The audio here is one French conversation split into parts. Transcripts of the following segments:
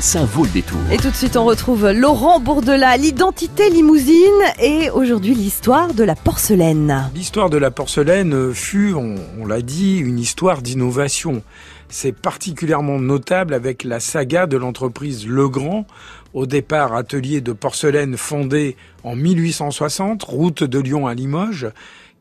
ça vaut le détour. Et tout de suite, on retrouve Laurent Bourdelat, l'identité limousine et aujourd'hui l'histoire de la porcelaine. L'histoire de la porcelaine fut, on, on l'a dit, une histoire d'innovation. C'est particulièrement notable avec la saga de l'entreprise Legrand, au départ atelier de porcelaine fondé en 1860, route de Lyon à Limoges,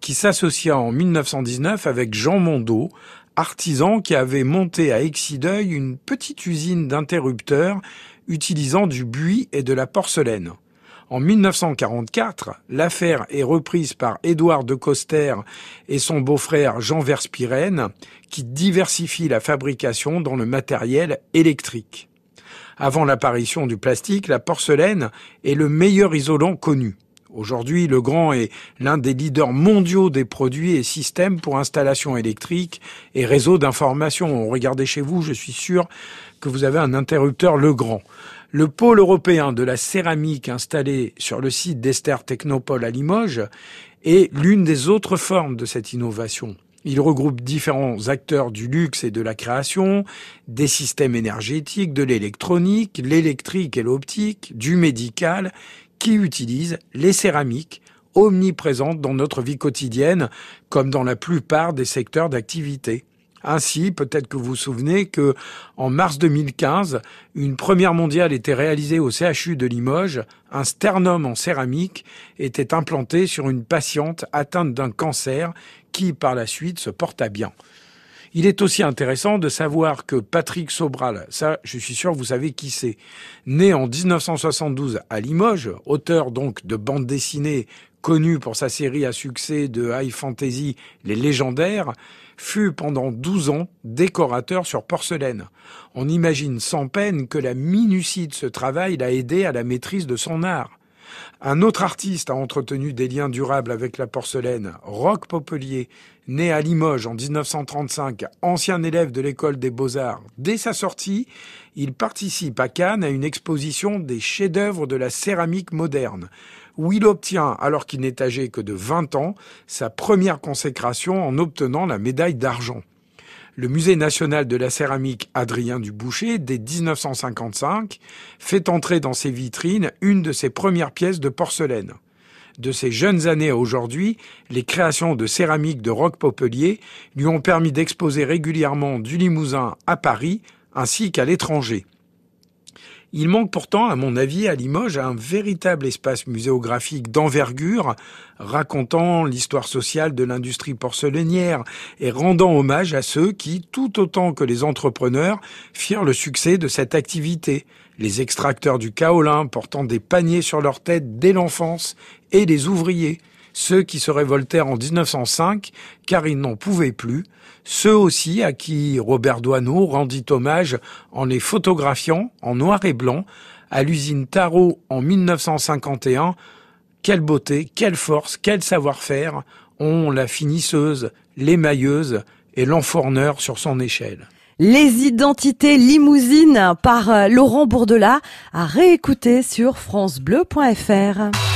qui s'associa en 1919 avec Jean Mondeau, artisan qui avait monté à Exideuil une petite usine d'interrupteurs utilisant du buis et de la porcelaine. En 1944, l'affaire est reprise par Édouard de Coster et son beau-frère Jean Verspiren, qui diversifient la fabrication dans le matériel électrique. Avant l'apparition du plastique, la porcelaine est le meilleur isolant connu. Aujourd'hui, Le Grand est l'un des leaders mondiaux des produits et systèmes pour installation électrique et réseaux d'information. Regardez chez vous, je suis sûr que vous avez un interrupteur Legrand. Le pôle européen de la céramique installé sur le site d'Esther Technopole à Limoges est l'une des autres formes de cette innovation. Il regroupe différents acteurs du luxe et de la création, des systèmes énergétiques, de l'électronique, l'électrique et l'optique, du médical qui utilisent les céramiques omniprésentes dans notre vie quotidienne, comme dans la plupart des secteurs d'activité. Ainsi, peut-être que vous vous souvenez que en mars 2015, une première mondiale était réalisée au CHU de Limoges. Un sternum en céramique était implanté sur une patiente atteinte d'un cancer qui, par la suite, se porta bien. Il est aussi intéressant de savoir que Patrick Sobral, ça je suis sûr vous savez qui c'est, né en 1972 à Limoges, auteur donc de bande dessinée connu pour sa série à succès de high fantasy Les Légendaires, fut pendant 12 ans décorateur sur porcelaine. On imagine sans peine que la minutie de ce travail l'a aidé à la maîtrise de son art. Un autre artiste a entretenu des liens durables avec la porcelaine, Roch Popelier, né à Limoges en 1935, ancien élève de l'école des beaux-arts. Dès sa sortie, il participe à Cannes à une exposition des chefs-d'œuvre de la céramique moderne, où il obtient, alors qu'il n'est âgé que de 20 ans, sa première consécration en obtenant la médaille d'argent le Musée national de la céramique Adrien Duboucher, dès 1955, fait entrer dans ses vitrines une de ses premières pièces de porcelaine. De ses jeunes années à aujourd'hui, les créations de céramique de Roch Popelier lui ont permis d'exposer régulièrement du Limousin à Paris ainsi qu'à l'étranger. Il manque pourtant, à mon avis, à Limoges, un véritable espace muséographique d'envergure, racontant l'histoire sociale de l'industrie porcelainière et rendant hommage à ceux qui, tout autant que les entrepreneurs, firent le succès de cette activité. Les extracteurs du kaolin portant des paniers sur leur tête dès l'enfance et les ouvriers ceux qui se révoltèrent en 1905 car ils n'en pouvaient plus, ceux aussi à qui Robert Doisneau rendit hommage en les photographiant en noir et blanc à l'usine Tarot en 1951. Quelle beauté, quelle force, quel savoir-faire ont la finisseuse, l'émailleuse et l'enfourneur sur son échelle. Les identités limousines par euh, Laurent Bourdelat à réécouter sur francebleu.fr.